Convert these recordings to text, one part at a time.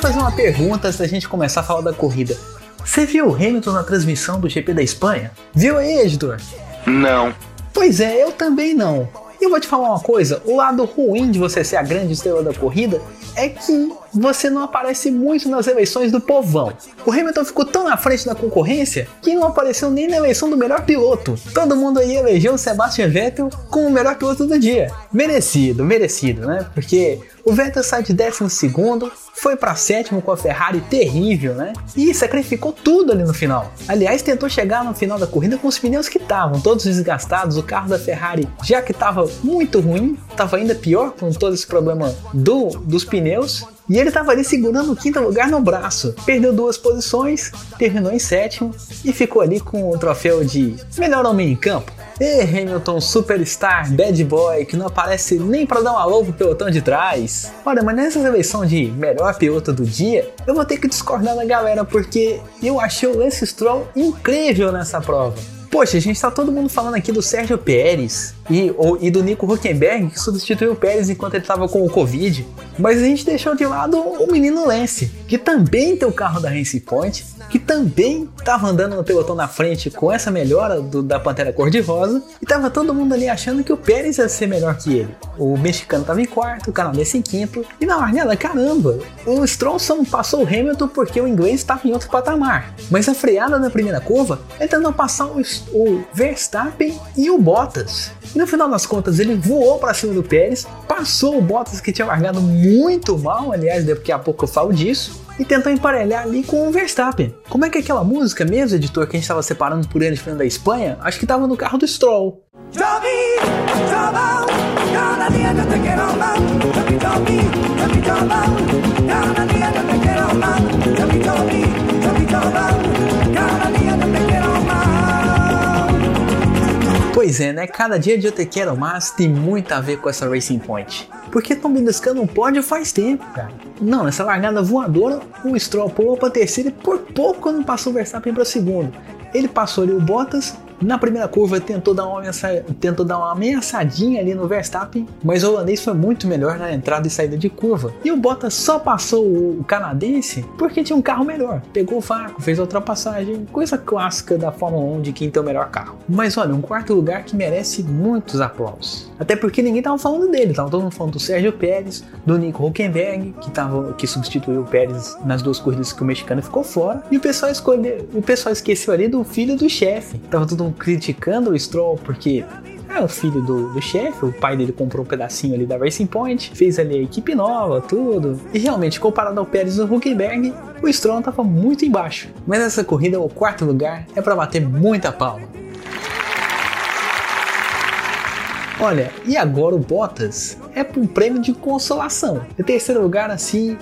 Te fazer uma pergunta antes da gente começar a falar da corrida. Você viu o Hamilton na transmissão do GP da Espanha? Viu aí, editor? Não. Pois é, eu também não. E eu vou te falar uma coisa: o lado ruim de você ser a grande estrela da corrida é que você não aparece muito nas eleições do povão. O Hamilton ficou tão na frente da concorrência que não apareceu nem na eleição do melhor piloto. Todo mundo aí elegeu o Sebastian Vettel como o melhor piloto do dia. Merecido, merecido, né? Porque o Vettel sai de 12 foi para sétimo com a Ferrari terrível, né? E sacrificou tudo ali no final. Aliás, tentou chegar no final da corrida com os pneus que estavam todos desgastados. O carro da Ferrari, já que estava muito ruim, estava ainda pior com todo esse problema do, dos pneus. E ele estava ali segurando o quinto lugar no braço. Perdeu duas posições, terminou em sétimo e ficou ali com o troféu de melhor homem em campo. E Hamilton, superstar, bad boy, que não aparece nem para dar um alô pro pelotão de trás. Olha, mas nessa eleição de melhor piloto do dia, eu vou ter que discordar da galera, porque eu achei o Lance Stroll incrível nessa prova. Poxa, a gente tá todo mundo falando aqui do Sérgio Pérez e, ou, e do Nico Huckenberg, que substituiu o Pérez enquanto ele tava com o Covid. Mas a gente deixou de lado o menino Lance, que também tem o carro da Racing Point, que também tava andando no pelotão na frente com essa melhora do, da Pantera Cor-de-Rosa, e tava todo mundo ali achando que o Pérez ia ser melhor que ele. O mexicano tava em quarto, o canadense em quinto, e na largada, caramba, o não passou o Hamilton porque o inglês estava em outro patamar. Mas a freada na primeira curva é tentou passar o, o Verstappen e o Bottas. No final das contas, ele voou para cima do Pérez, passou o Bottas que tinha largado muito mal, aliás, daqui a pouco eu falo disso, e tentou emparelhar ali com o Verstappen. Como é que é aquela música mesmo, editor, que a gente estava separando por ele diferente da Espanha? Acho que estava no carro do Stroll. Pois é, né? Cada dia de eu te quero mais tem muito a ver com essa Racing Point. Porque estão beliscando um pódio faz tempo, cara. Não, nessa largada voadora, o Stroll pulou para terceiro e por pouco não passou o Verstappen para segundo. Ele passou ali o Bottas, na primeira curva tentou dar, uma ameaça, tentou dar uma ameaçadinha ali no Verstappen, mas o holandês foi muito melhor na entrada e saída de curva. E o Bottas só passou o canadense porque tinha um carro melhor. Pegou o vácuo, fez a ultrapassagem, coisa clássica da Fórmula 1 de quem tem o melhor carro. Mas olha, um quarto lugar que merece muitos aplausos. Até porque ninguém tava falando dele, tava todo mundo falando do Sérgio Pérez, do Nico Huckenberg, que, tava, que substituiu o Pérez nas duas corridas que o mexicano ficou fora. E o pessoal, escolheu, o pessoal esqueceu ali do filho do chefe. Tava todo mundo criticando o Stroll porque é o filho do, do chefe, o pai dele comprou um pedacinho ali da Racing Point, fez ali a equipe nova, tudo. E realmente, comparado ao Pérez e ao Huckenberg, o Stroll tava muito embaixo. Mas nessa corrida, o quarto lugar é para bater muita palma. Olha, e agora o Bottas é um prêmio de consolação. Em terceiro lugar, assim,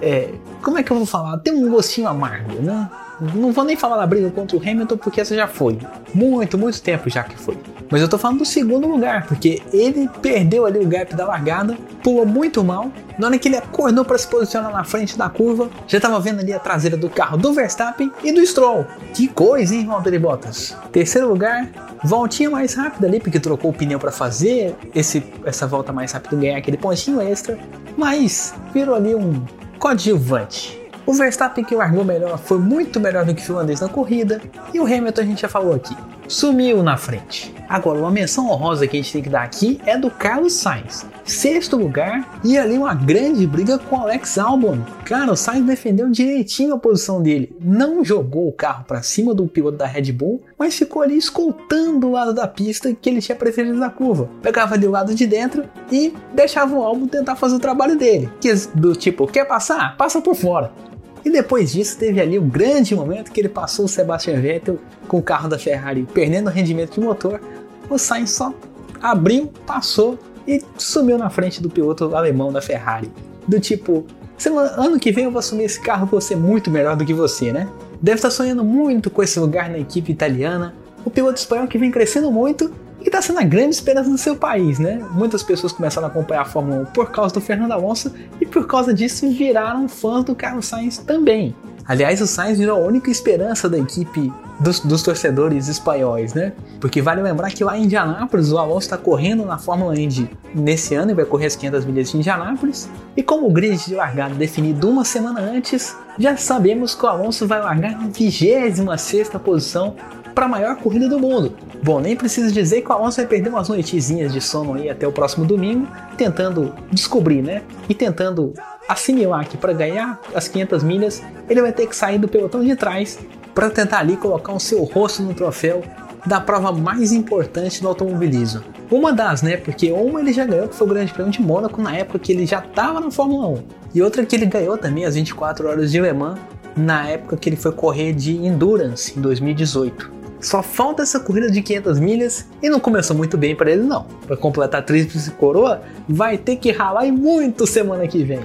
é, como é que eu vou falar? Tem um gostinho amargo, né? Não vou nem falar da briga contra o Hamilton porque essa já foi. Muito, muito tempo já que foi. Mas eu tô falando do segundo lugar, porque ele perdeu ali o gap da largada, pulou muito mal. Na hora que ele acordou para se posicionar na frente da curva, já tava vendo ali a traseira do carro do Verstappen e do Stroll. Que coisa, hein, Valtteri Bottas? Terceiro lugar, voltinha mais rápida ali, porque trocou o pneu para fazer esse, essa volta mais rápida ganhar aquele pontinho extra. Mas virou ali um coadjuvante. O Verstappen que largou melhor foi muito melhor do que o finlandês na corrida, e o Hamilton a gente já falou aqui, sumiu na frente. Agora, uma menção honrosa que a gente tem que dar aqui é do Carlos Sainz, sexto lugar e ali uma grande briga com o Alex Albon. Cara, o Sainz defendeu direitinho a posição dele, não jogou o carro para cima do piloto da Red Bull, mas ficou ali escoltando o lado da pista que ele tinha preferido na curva. Pegava ali o lado de dentro e deixava o Albon tentar fazer o trabalho dele, que do tipo, quer passar? Passa por fora. E depois disso teve ali um grande momento que ele passou o Sebastian Vettel com o carro da Ferrari perdendo o rendimento de motor. O Sainz só abriu, passou e sumiu na frente do piloto alemão da Ferrari. Do tipo, ano que vem eu vou assumir esse carro, vou ser muito melhor do que você, né? Deve estar sonhando muito com esse lugar na equipe italiana, o piloto espanhol que vem crescendo muito e está sendo a grande esperança do seu país, né? Muitas pessoas começaram a acompanhar a Fórmula 1 por causa do Fernando Alonso e por causa disso viraram fãs do Carlos Sainz também. Aliás, o Sainz virou a única esperança da equipe dos, dos, torcedores espanhóis, né? Porque vale lembrar que lá em Indianápolis o Alonso está correndo na Fórmula Indy nesse ano e vai correr as 500 milhas de Indianápolis. E como o grid de largada definido uma semana antes, já sabemos que o Alonso vai largar na 26 posição para a maior corrida do mundo. Bom, nem preciso dizer que o Alonso vai perder umas noitezinhas de sono aí até o próximo domingo, tentando descobrir, né? E tentando assimilar que para ganhar as 500 milhas ele vai ter que sair do pelotão de trás para tentar ali colocar o seu rosto no troféu da prova mais importante do automobilismo. Uma das, né? Porque uma ele já ganhou, que foi o Grande Prêmio de Mônaco, na época que ele já estava na Fórmula 1. E outra que ele ganhou também, as 24 horas de Le Mans, na época que ele foi correr de Endurance, em 2018. Só falta essa corrida de 500 milhas e não começou muito bem para ele não. Para completar tríplice coroa, vai ter que ralar e muito semana que vem.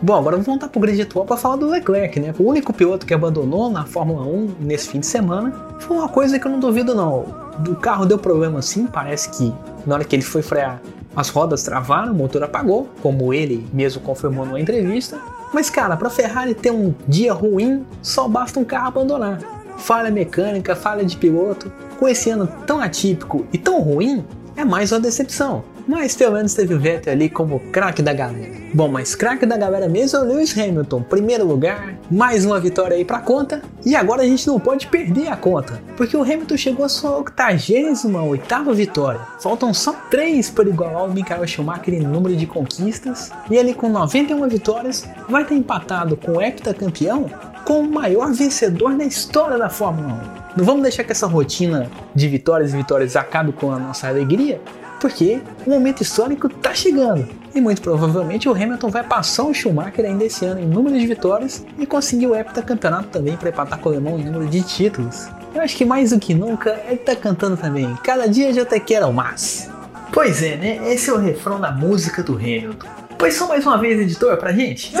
Bom, agora vamos voltar para o grid atual para falar do Leclerc, né? O único piloto que abandonou na Fórmula 1 nesse fim de semana foi uma coisa que eu não duvido não. O carro deu problema sim, parece que na hora que ele foi frear as rodas travaram, o motor apagou, como ele mesmo confirmou numa entrevista. Mas cara, para Ferrari ter um dia ruim, só basta um carro abandonar. Falha mecânica, falha de piloto. Com esse ano tão atípico e tão ruim, é mais uma decepção. Mas pelo menos teve o Vettel ali como craque da galera. Bom, mas craque da galera mesmo é o Lewis Hamilton, primeiro lugar, mais uma vitória aí pra conta. E agora a gente não pode perder a conta, porque o Hamilton chegou à sua 88 vitória. Faltam só 3 para igualar o Michael Schumacher em número de conquistas. E ele com 91 vitórias vai ter empatado com o heptacampeão com o maior vencedor na história da Fórmula 1. Não vamos deixar que essa rotina de vitórias e vitórias acabe com a nossa alegria, porque o momento histórico está chegando. E muito provavelmente o Hamilton vai passar o Schumacher ainda esse ano em número de vitórias e conseguir o heptacampeonato também para empatar com o alemão em número de títulos. Eu acho que mais do que nunca ele tá cantando também. Cada dia eu até quero mais. Pois é, né? Esse é o refrão da música do Hamilton. Pois só mais uma vez, editor, pra gente.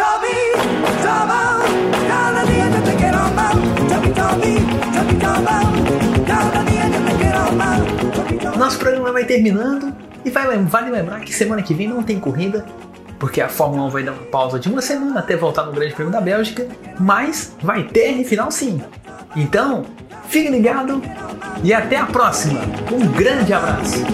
Nosso programa vai terminando e vai, vale lembrar que semana que vem não tem corrida, porque a Fórmula 1 vai dar uma pausa de uma semana até voltar no Grande Prêmio da Bélgica, mas vai ter final sim. Então, fique ligado e até a próxima. Um grande abraço.